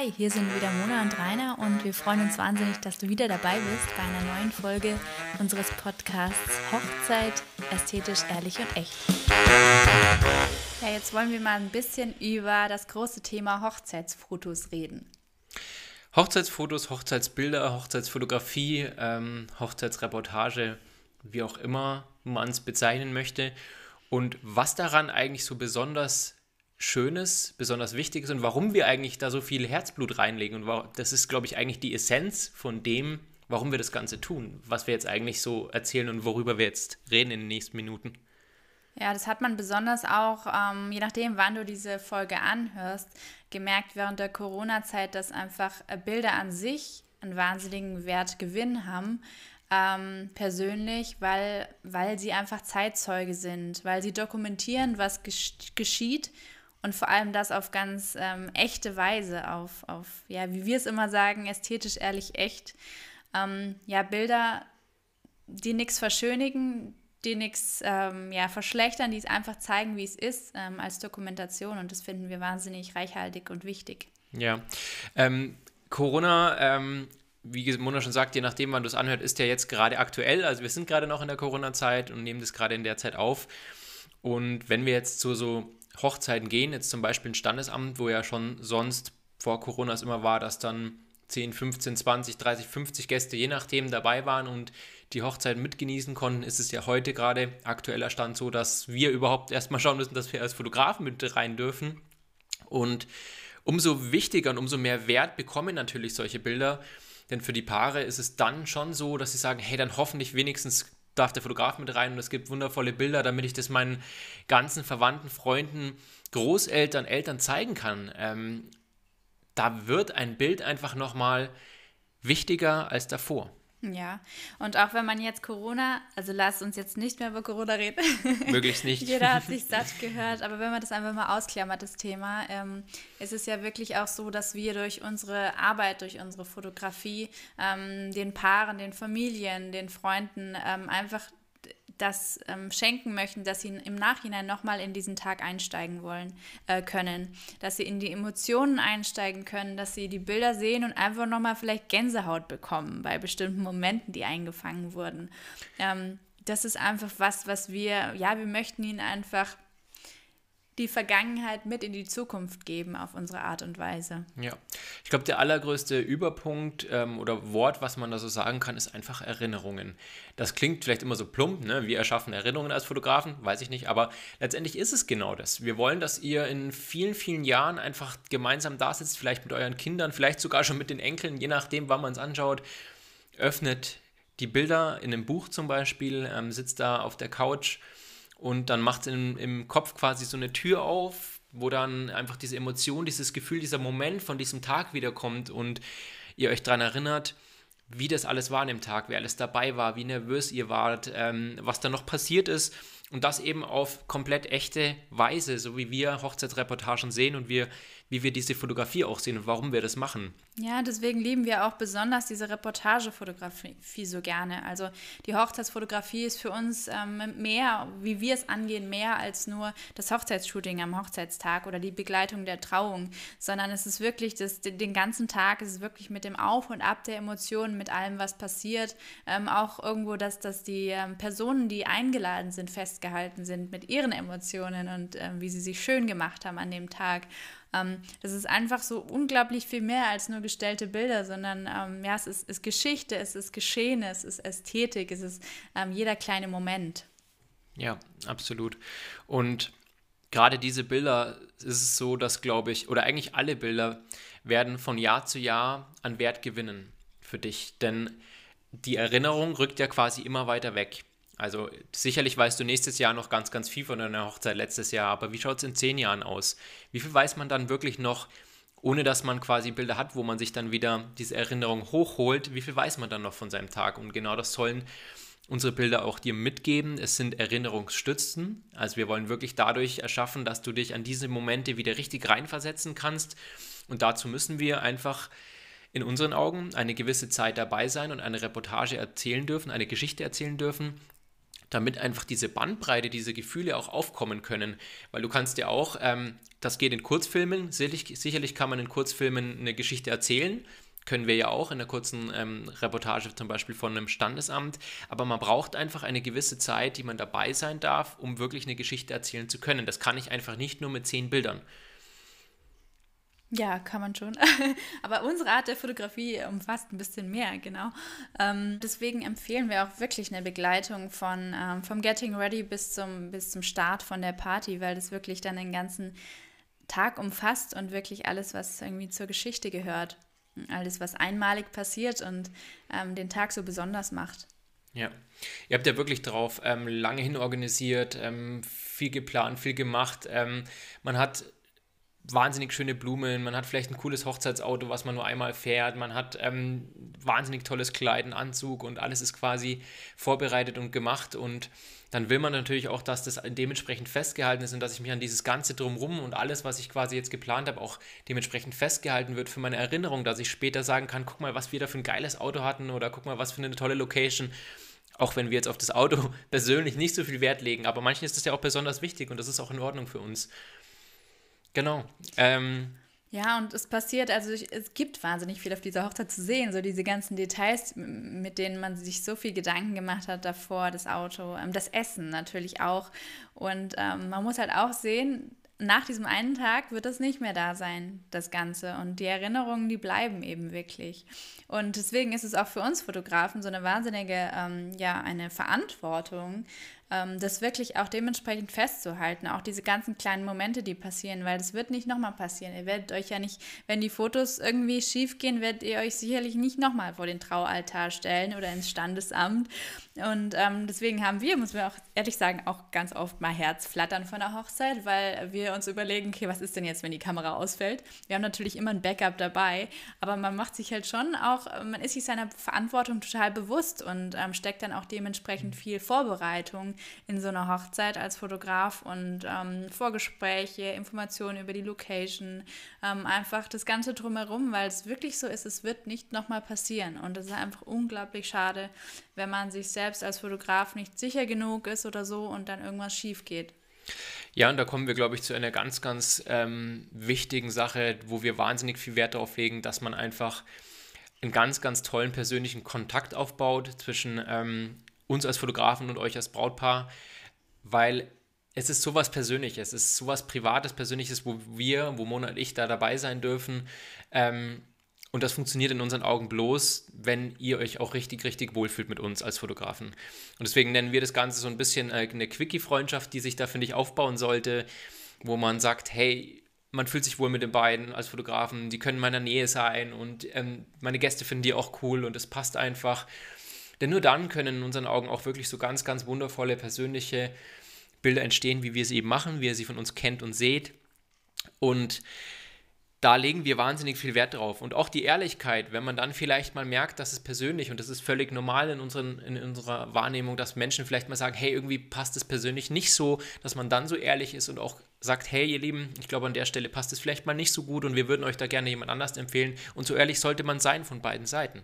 Hi, hier sind wieder Mona und Rainer und wir freuen uns wahnsinnig, dass du wieder dabei bist bei einer neuen Folge unseres Podcasts Hochzeit, ästhetisch, ehrlich und echt. Ja, jetzt wollen wir mal ein bisschen über das große Thema Hochzeitsfotos reden. Hochzeitsfotos, Hochzeitsbilder, Hochzeitsfotografie, ähm, Hochzeitsreportage, wie auch immer man es bezeichnen möchte. Und was daran eigentlich so besonders Schönes, besonders Wichtiges und warum wir eigentlich da so viel Herzblut reinlegen. Und das ist, glaube ich, eigentlich die Essenz von dem, warum wir das Ganze tun, was wir jetzt eigentlich so erzählen und worüber wir jetzt reden in den nächsten Minuten. Ja, das hat man besonders auch, ähm, je nachdem, wann du diese Folge anhörst, gemerkt während der Corona-Zeit, dass einfach äh, Bilder an sich einen wahnsinnigen Wertgewinn haben. Ähm, persönlich, weil, weil sie einfach Zeitzeuge sind, weil sie dokumentieren, was geschieht und vor allem das auf ganz ähm, echte Weise, auf, auf, ja, wie wir es immer sagen, ästhetisch, ehrlich, echt. Ähm, ja, Bilder, die nichts verschönigen, die nichts ähm, ja, verschlechtern, die es einfach zeigen, wie es ist, ähm, als Dokumentation. Und das finden wir wahnsinnig reichhaltig und wichtig. Ja. Ähm, Corona ähm, wie Mona schon sagt, je nachdem, wann du es anhört, ist ja jetzt gerade aktuell. Also wir sind gerade noch in der Corona-Zeit und nehmen das gerade in der Zeit auf. Und wenn wir jetzt zu so Hochzeiten gehen, jetzt zum Beispiel ein Standesamt, wo ja schon sonst vor Corona es immer war, dass dann 10, 15, 20, 30, 50 Gäste je nachdem dabei waren und die Hochzeit mitgenießen konnten, ist es ja heute gerade aktueller Stand so, dass wir überhaupt erstmal schauen müssen, dass wir als Fotografen mit rein dürfen. Und umso wichtiger und umso mehr Wert bekommen natürlich solche Bilder, denn für die Paare ist es dann schon so, dass sie sagen, hey, dann hoffentlich wenigstens darf der Fotograf mit rein und es gibt wundervolle Bilder, damit ich das meinen ganzen Verwandten, Freunden, Großeltern, Eltern zeigen kann. Ähm, da wird ein Bild einfach nochmal wichtiger als davor. Ja, und auch wenn man jetzt Corona, also lass uns jetzt nicht mehr über Corona reden. Möglichst nicht. Jeder hat sich satt gehört, aber wenn man das einfach mal ausklammert, das Thema, ähm, ist es ja wirklich auch so, dass wir durch unsere Arbeit, durch unsere Fotografie ähm, den Paaren, den Familien, den Freunden ähm, einfach das ähm, schenken möchten, dass sie im Nachhinein nochmal in diesen Tag einsteigen wollen äh, können, dass sie in die Emotionen einsteigen können, dass sie die Bilder sehen und einfach nochmal vielleicht Gänsehaut bekommen bei bestimmten Momenten, die eingefangen wurden. Ähm, das ist einfach was, was wir, ja, wir möchten ihnen einfach die Vergangenheit mit in die Zukunft geben auf unsere Art und Weise. Ja, ich glaube, der allergrößte Überpunkt ähm, oder Wort, was man da so sagen kann, ist einfach Erinnerungen. Das klingt vielleicht immer so plump, ne? wir erschaffen Erinnerungen als Fotografen, weiß ich nicht, aber letztendlich ist es genau das. Wir wollen, dass ihr in vielen, vielen Jahren einfach gemeinsam da sitzt, vielleicht mit euren Kindern, vielleicht sogar schon mit den Enkeln, je nachdem, wann man es anschaut, öffnet die Bilder in einem Buch zum Beispiel, ähm, sitzt da auf der Couch und dann macht es im Kopf quasi so eine Tür auf, wo dann einfach diese Emotion, dieses Gefühl, dieser Moment von diesem Tag wiederkommt und ihr euch daran erinnert, wie das alles war an dem Tag, wer alles dabei war, wie nervös ihr wart, ähm, was da noch passiert ist. Und das eben auf komplett echte Weise, so wie wir Hochzeitsreportagen sehen und wir, wie wir diese Fotografie auch sehen und warum wir das machen. Ja, deswegen lieben wir auch besonders diese Reportagefotografie so gerne. Also die Hochzeitsfotografie ist für uns ähm, mehr, wie wir es angehen, mehr als nur das Hochzeitsshooting am Hochzeitstag oder die Begleitung der Trauung, sondern es ist wirklich das, den ganzen Tag, es ist wirklich mit dem Auf und Ab der Emotionen, mit allem, was passiert. Ähm, auch irgendwo, dass, dass die ähm, Personen, die eingeladen sind, fest festgehalten sind mit ihren Emotionen und äh, wie sie sich schön gemacht haben an dem Tag. Ähm, das ist einfach so unglaublich viel mehr als nur gestellte Bilder, sondern ähm, ja, es ist, ist, Geschichte, es ist Geschehen, es ist Ästhetik, es ist ähm, jeder kleine Moment. Ja, absolut. Und gerade diese Bilder ist es so, dass, glaube ich, oder eigentlich alle Bilder werden von Jahr zu Jahr an Wert gewinnen für dich. Denn die Erinnerung rückt ja quasi immer weiter weg. Also sicherlich weißt du nächstes Jahr noch ganz, ganz viel von deiner Hochzeit letztes Jahr, aber wie schaut es in zehn Jahren aus? Wie viel weiß man dann wirklich noch, ohne dass man quasi Bilder hat, wo man sich dann wieder diese Erinnerung hochholt? Wie viel weiß man dann noch von seinem Tag? Und genau das sollen unsere Bilder auch dir mitgeben. Es sind Erinnerungsstützen. Also wir wollen wirklich dadurch erschaffen, dass du dich an diese Momente wieder richtig reinversetzen kannst. Und dazu müssen wir einfach in unseren Augen eine gewisse Zeit dabei sein und eine Reportage erzählen dürfen, eine Geschichte erzählen dürfen, damit einfach diese Bandbreite, diese Gefühle auch aufkommen können. Weil du kannst ja auch, ähm, das geht in Kurzfilmen, sicherlich, sicherlich kann man in Kurzfilmen eine Geschichte erzählen, können wir ja auch in einer kurzen ähm, Reportage zum Beispiel von einem Standesamt. Aber man braucht einfach eine gewisse Zeit, die man dabei sein darf, um wirklich eine Geschichte erzählen zu können. Das kann ich einfach nicht nur mit zehn Bildern. Ja, kann man schon. Aber unsere Art der Fotografie umfasst ein bisschen mehr, genau. Ähm, deswegen empfehlen wir auch wirklich eine Begleitung von ähm, vom Getting Ready bis zum, bis zum Start von der Party, weil das wirklich dann den ganzen Tag umfasst und wirklich alles, was irgendwie zur Geschichte gehört. Alles, was einmalig passiert und ähm, den Tag so besonders macht. Ja, ihr habt ja wirklich drauf ähm, lange hin organisiert, ähm, viel geplant, viel gemacht. Ähm, man hat wahnsinnig schöne Blumen, man hat vielleicht ein cooles Hochzeitsauto, was man nur einmal fährt, man hat ähm, wahnsinnig tolles Kleid, einen Anzug und alles ist quasi vorbereitet und gemacht und dann will man natürlich auch, dass das dementsprechend festgehalten ist und dass ich mich an dieses Ganze drumrum und alles, was ich quasi jetzt geplant habe, auch dementsprechend festgehalten wird für meine Erinnerung, dass ich später sagen kann, guck mal, was wir da für ein geiles Auto hatten oder guck mal, was für eine tolle Location. Auch wenn wir jetzt auf das Auto persönlich nicht so viel Wert legen, aber manchen ist das ja auch besonders wichtig und das ist auch in Ordnung für uns. Genau. Ähm, ja, und es passiert, also es gibt wahnsinnig viel auf dieser Hochzeit zu sehen, so diese ganzen Details, mit denen man sich so viel Gedanken gemacht hat davor, das Auto, ähm, das Essen natürlich auch. Und ähm, man muss halt auch sehen, nach diesem einen Tag wird es nicht mehr da sein, das Ganze. Und die Erinnerungen, die bleiben eben wirklich. Und deswegen ist es auch für uns Fotografen so eine wahnsinnige, ähm, ja, eine Verantwortung, das wirklich auch dementsprechend festzuhalten, auch diese ganzen kleinen Momente, die passieren, weil das wird nicht nochmal passieren. Ihr werdet euch ja nicht, wenn die Fotos irgendwie schief gehen, werdet ihr euch sicherlich nicht nochmal vor den Traualtar stellen oder ins Standesamt. Und ähm, deswegen haben wir, muss man auch ehrlich sagen, auch ganz oft mal Herzflattern von der Hochzeit, weil wir uns überlegen, okay, was ist denn jetzt, wenn die Kamera ausfällt? Wir haben natürlich immer ein Backup dabei, aber man macht sich halt schon auch, man ist sich seiner Verantwortung total bewusst und ähm, steckt dann auch dementsprechend viel Vorbereitung in so einer Hochzeit als Fotograf und ähm, Vorgespräche, Informationen über die Location, ähm, einfach das Ganze drumherum, weil es wirklich so ist, es wird nicht nochmal passieren. Und es ist einfach unglaublich schade, wenn man sich selbst als Fotograf nicht sicher genug ist oder so und dann irgendwas schief geht. Ja, und da kommen wir, glaube ich, zu einer ganz, ganz ähm, wichtigen Sache, wo wir wahnsinnig viel Wert darauf legen, dass man einfach einen ganz, ganz tollen persönlichen Kontakt aufbaut zwischen ähm, uns als Fotografen und euch als Brautpaar, weil es ist sowas Persönliches, es ist sowas Privates, Persönliches, wo wir, wo Mona und ich da dabei sein dürfen. Ähm, und das funktioniert in unseren Augen bloß, wenn ihr euch auch richtig, richtig wohlfühlt mit uns als Fotografen. Und deswegen nennen wir das Ganze so ein bisschen äh, eine Quickie-Freundschaft, die sich da, finde ich, aufbauen sollte, wo man sagt, hey, man fühlt sich wohl mit den beiden als Fotografen, die können in meiner Nähe sein und ähm, meine Gäste finden die auch cool und es passt einfach. Denn nur dann können in unseren Augen auch wirklich so ganz, ganz wundervolle persönliche Bilder entstehen, wie wir sie eben machen, wie ihr sie von uns kennt und seht. Und da legen wir wahnsinnig viel Wert drauf. Und auch die Ehrlichkeit, wenn man dann vielleicht mal merkt, dass es persönlich, und das ist völlig normal in, unseren, in unserer Wahrnehmung, dass Menschen vielleicht mal sagen, hey, irgendwie passt es persönlich nicht so, dass man dann so ehrlich ist und auch sagt, hey, ihr Lieben, ich glaube, an der Stelle passt es vielleicht mal nicht so gut und wir würden euch da gerne jemand anders empfehlen. Und so ehrlich sollte man sein von beiden Seiten.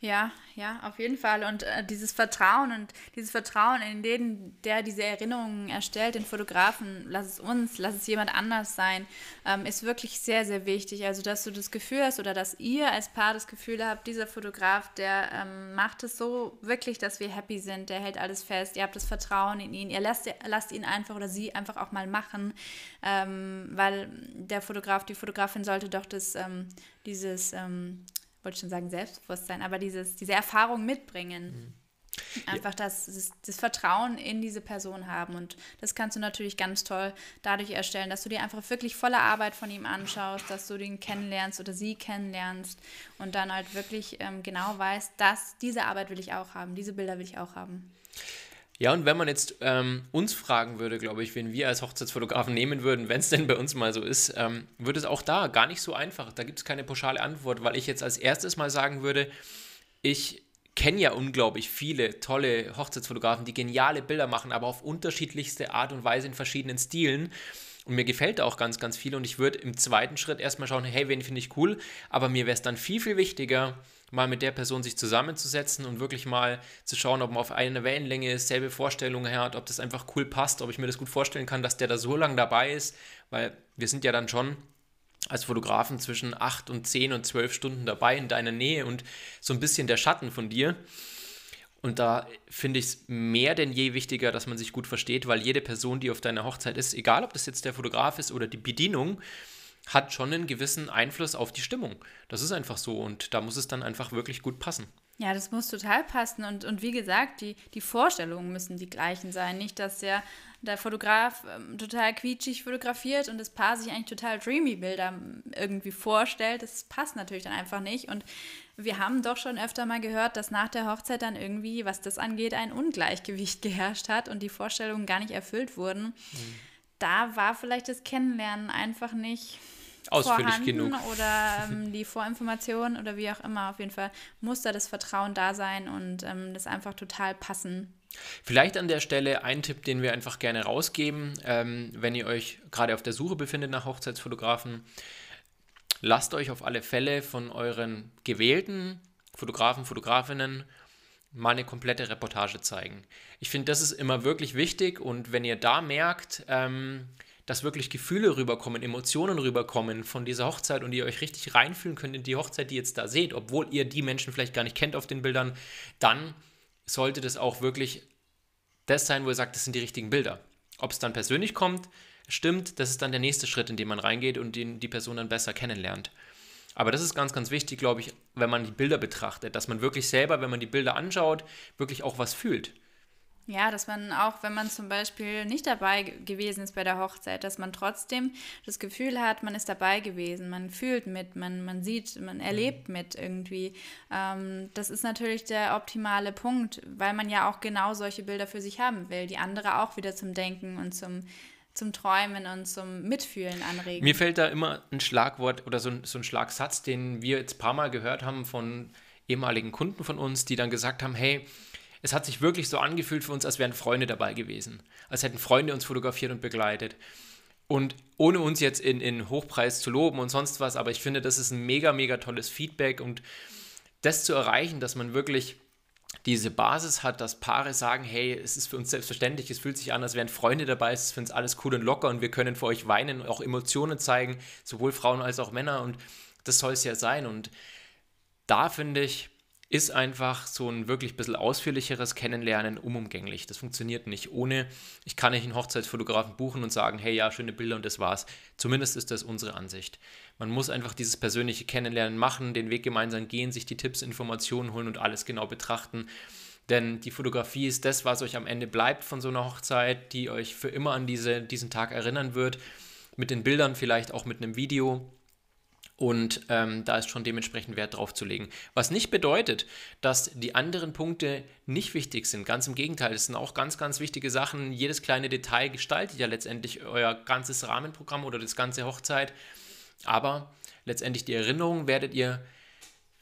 Ja, ja, auf jeden Fall. Und äh, dieses Vertrauen und dieses Vertrauen in den, der diese Erinnerungen erstellt, den Fotografen, lass es uns, lass es jemand anders sein, ähm, ist wirklich sehr, sehr wichtig. Also, dass du das Gefühl hast oder dass ihr als Paar das Gefühl habt, dieser Fotograf, der ähm, macht es so wirklich, dass wir happy sind, der hält alles fest, ihr habt das Vertrauen in ihn, ihr lasst, lasst ihn einfach oder sie einfach auch mal machen, ähm, weil der Fotograf, die Fotografin sollte doch das, ähm, dieses ähm, wollte schon sagen Selbstbewusstsein, aber dieses, diese Erfahrung mitbringen. Mhm. Einfach das, das, das, Vertrauen in diese Person haben. Und das kannst du natürlich ganz toll dadurch erstellen, dass du dir einfach wirklich volle Arbeit von ihm anschaust, dass du den kennenlernst oder sie kennenlernst und dann halt wirklich ähm, genau weißt, dass diese Arbeit will ich auch haben, diese Bilder will ich auch haben. Ja, und wenn man jetzt ähm, uns fragen würde, glaube ich, wen wir als Hochzeitsfotografen nehmen würden, wenn es denn bei uns mal so ist, ähm, würde es auch da gar nicht so einfach. Da gibt es keine pauschale Antwort, weil ich jetzt als erstes mal sagen würde, ich kenne ja unglaublich viele tolle Hochzeitsfotografen, die geniale Bilder machen, aber auf unterschiedlichste Art und Weise in verschiedenen Stilen. Und mir gefällt da auch ganz, ganz viel. Und ich würde im zweiten Schritt erstmal schauen, hey, wen finde ich cool. Aber mir wäre es dann viel, viel wichtiger, mal mit der Person sich zusammenzusetzen und wirklich mal zu schauen, ob man auf einer Wellenlänge ist, selbe Vorstellungen hat, ob das einfach cool passt, ob ich mir das gut vorstellen kann, dass der da so lange dabei ist, weil wir sind ja dann schon als Fotografen zwischen 8 und 10 und 12 Stunden dabei in deiner Nähe und so ein bisschen der Schatten von dir. Und da finde ich es mehr denn je wichtiger, dass man sich gut versteht, weil jede Person, die auf deiner Hochzeit ist, egal ob das jetzt der Fotograf ist oder die Bedienung, hat schon einen gewissen Einfluss auf die Stimmung. Das ist einfach so und da muss es dann einfach wirklich gut passen. Ja, das muss total passen und, und wie gesagt, die, die Vorstellungen müssen die gleichen sein. Nicht, dass der, der Fotograf ähm, total quietschig fotografiert und das Paar sich eigentlich total dreamy Bilder ähm, irgendwie vorstellt. Das passt natürlich dann einfach nicht und wir haben doch schon öfter mal gehört, dass nach der Hochzeit dann irgendwie, was das angeht, ein Ungleichgewicht geherrscht hat und die Vorstellungen gar nicht erfüllt wurden. Mhm. Da war vielleicht das Kennenlernen einfach nicht ausführlich genug. Oder ähm, die Vorinformation oder wie auch immer. Auf jeden Fall muss da das Vertrauen da sein und ähm, das einfach total passen. Vielleicht an der Stelle ein Tipp, den wir einfach gerne rausgeben, ähm, wenn ihr euch gerade auf der Suche befindet nach Hochzeitsfotografen. Lasst euch auf alle Fälle von euren gewählten Fotografen, Fotografinnen mal eine komplette Reportage zeigen. Ich finde, das ist immer wirklich wichtig und wenn ihr da merkt, ähm, dass wirklich Gefühle rüberkommen, Emotionen rüberkommen von dieser Hochzeit und ihr euch richtig reinfühlen könnt in die Hochzeit, die ihr jetzt da seht, obwohl ihr die Menschen vielleicht gar nicht kennt auf den Bildern, dann sollte das auch wirklich das sein, wo ihr sagt, das sind die richtigen Bilder. Ob es dann persönlich kommt, stimmt, das ist dann der nächste Schritt, in dem man reingeht und den die Person dann besser kennenlernt. Aber das ist ganz, ganz wichtig, glaube ich, wenn man die Bilder betrachtet, dass man wirklich selber, wenn man die Bilder anschaut, wirklich auch was fühlt. Ja, dass man auch, wenn man zum Beispiel nicht dabei gewesen ist bei der Hochzeit, dass man trotzdem das Gefühl hat, man ist dabei gewesen, man fühlt mit, man, man sieht, man erlebt mit irgendwie. Ähm, das ist natürlich der optimale Punkt, weil man ja auch genau solche Bilder für sich haben will, die andere auch wieder zum Denken und zum, zum Träumen und zum Mitfühlen anregen. Mir fällt da immer ein Schlagwort oder so ein, so ein Schlagsatz, den wir jetzt ein paar Mal gehört haben von ehemaligen Kunden von uns, die dann gesagt haben, hey, es hat sich wirklich so angefühlt für uns, als wären Freunde dabei gewesen. Als hätten Freunde uns fotografiert und begleitet. Und ohne uns jetzt in, in Hochpreis zu loben und sonst was, aber ich finde, das ist ein mega, mega tolles Feedback und das zu erreichen, dass man wirklich diese Basis hat, dass Paare sagen, hey, es ist für uns selbstverständlich, es fühlt sich an, als wären Freunde dabei, es ist für uns alles cool und locker und wir können für euch weinen, auch Emotionen zeigen, sowohl Frauen als auch Männer und das soll es ja sein. Und da finde ich, ist einfach so ein wirklich bisschen ausführlicheres Kennenlernen unumgänglich. Das funktioniert nicht ohne, ich kann nicht einen Hochzeitsfotografen buchen und sagen, hey, ja, schöne Bilder und das war's. Zumindest ist das unsere Ansicht. Man muss einfach dieses persönliche Kennenlernen machen, den Weg gemeinsam gehen, sich die Tipps, Informationen holen und alles genau betrachten. Denn die Fotografie ist das, was euch am Ende bleibt von so einer Hochzeit, die euch für immer an diese, diesen Tag erinnern wird. Mit den Bildern, vielleicht auch mit einem Video. Und ähm, da ist schon dementsprechend Wert drauf zu legen. Was nicht bedeutet, dass die anderen Punkte nicht wichtig sind. Ganz im Gegenteil, es sind auch ganz, ganz wichtige Sachen. Jedes kleine Detail gestaltet ja letztendlich euer ganzes Rahmenprogramm oder das ganze Hochzeit. Aber letztendlich die Erinnerung werdet ihr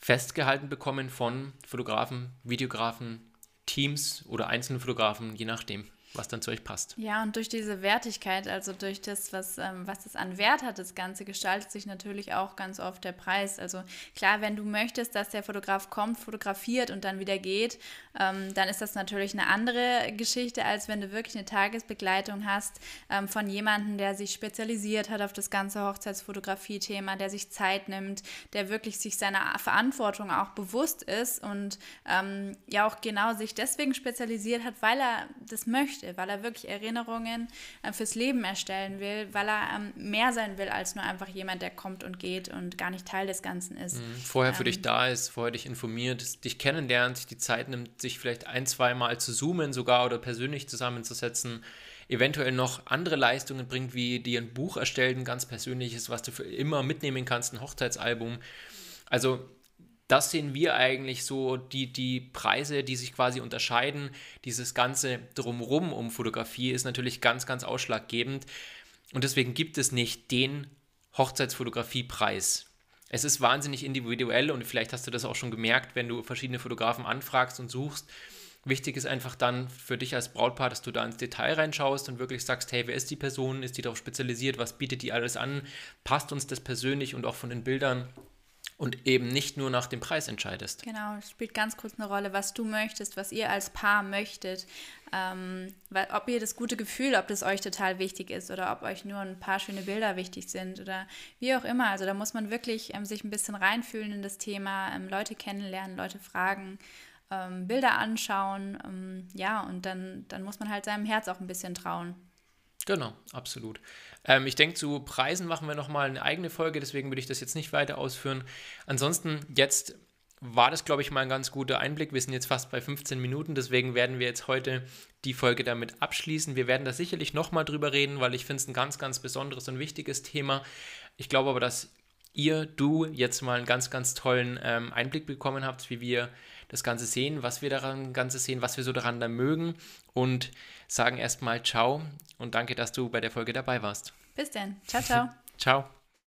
festgehalten bekommen von Fotografen, Videografen, Teams oder einzelnen Fotografen, je nachdem was dann zu euch passt. Ja, und durch diese Wertigkeit, also durch das, was, ähm, was es an Wert hat, das Ganze gestaltet sich natürlich auch ganz oft der Preis. Also klar, wenn du möchtest, dass der Fotograf kommt, fotografiert und dann wieder geht, ähm, dann ist das natürlich eine andere Geschichte, als wenn du wirklich eine Tagesbegleitung hast ähm, von jemandem, der sich spezialisiert hat auf das ganze Hochzeitsfotografie-Thema, der sich Zeit nimmt, der wirklich sich seiner Verantwortung auch bewusst ist und ähm, ja auch genau sich deswegen spezialisiert hat, weil er das möchte möchte, weil er wirklich Erinnerungen äh, fürs Leben erstellen will, weil er ähm, mehr sein will als nur einfach jemand, der kommt und geht und gar nicht Teil des Ganzen ist. Mhm. Vorher für ähm, dich da ist, vorher dich informiert, dich kennenlernt, sich die Zeit nimmt, sich vielleicht ein, zwei Mal zu zoomen sogar oder persönlich zusammenzusetzen eventuell noch andere Leistungen bringt, wie dir ein Buch erstellt, ein ganz persönliches, was du für immer mitnehmen kannst, ein Hochzeitsalbum. Also das sehen wir eigentlich so, die, die Preise, die sich quasi unterscheiden. Dieses ganze Drumrum um Fotografie ist natürlich ganz, ganz ausschlaggebend. Und deswegen gibt es nicht den Hochzeitsfotografiepreis. Es ist wahnsinnig individuell und vielleicht hast du das auch schon gemerkt, wenn du verschiedene Fotografen anfragst und suchst. Wichtig ist einfach dann für dich als Brautpaar, dass du da ins Detail reinschaust und wirklich sagst, hey, wer ist die Person? Ist die darauf spezialisiert? Was bietet die alles an? Passt uns das persönlich und auch von den Bildern? Und eben nicht nur nach dem Preis entscheidest. Genau, es spielt ganz kurz eine Rolle, was du möchtest, was ihr als Paar möchtet, ähm, ob ihr das gute Gefühl, ob das euch total wichtig ist oder ob euch nur ein paar schöne Bilder wichtig sind oder wie auch immer. Also da muss man wirklich ähm, sich ein bisschen reinfühlen in das Thema, ähm, Leute kennenlernen, Leute fragen, ähm, Bilder anschauen, ähm, ja, und dann, dann muss man halt seinem Herz auch ein bisschen trauen. Genau, absolut. Ähm, ich denke, zu Preisen machen wir nochmal eine eigene Folge, deswegen würde ich das jetzt nicht weiter ausführen. Ansonsten, jetzt war das, glaube ich, mal ein ganz guter Einblick. Wir sind jetzt fast bei 15 Minuten, deswegen werden wir jetzt heute die Folge damit abschließen. Wir werden da sicherlich nochmal drüber reden, weil ich finde es ein ganz, ganz besonderes und wichtiges Thema. Ich glaube aber, dass ihr, du jetzt mal einen ganz, ganz tollen ähm, Einblick bekommen habt, wie wir das Ganze sehen, was wir daran Ganze sehen, was wir so daran da mögen und sagen erstmal Ciao und danke, dass du bei der Folge dabei warst. Bis dann. Ciao, ciao. ciao.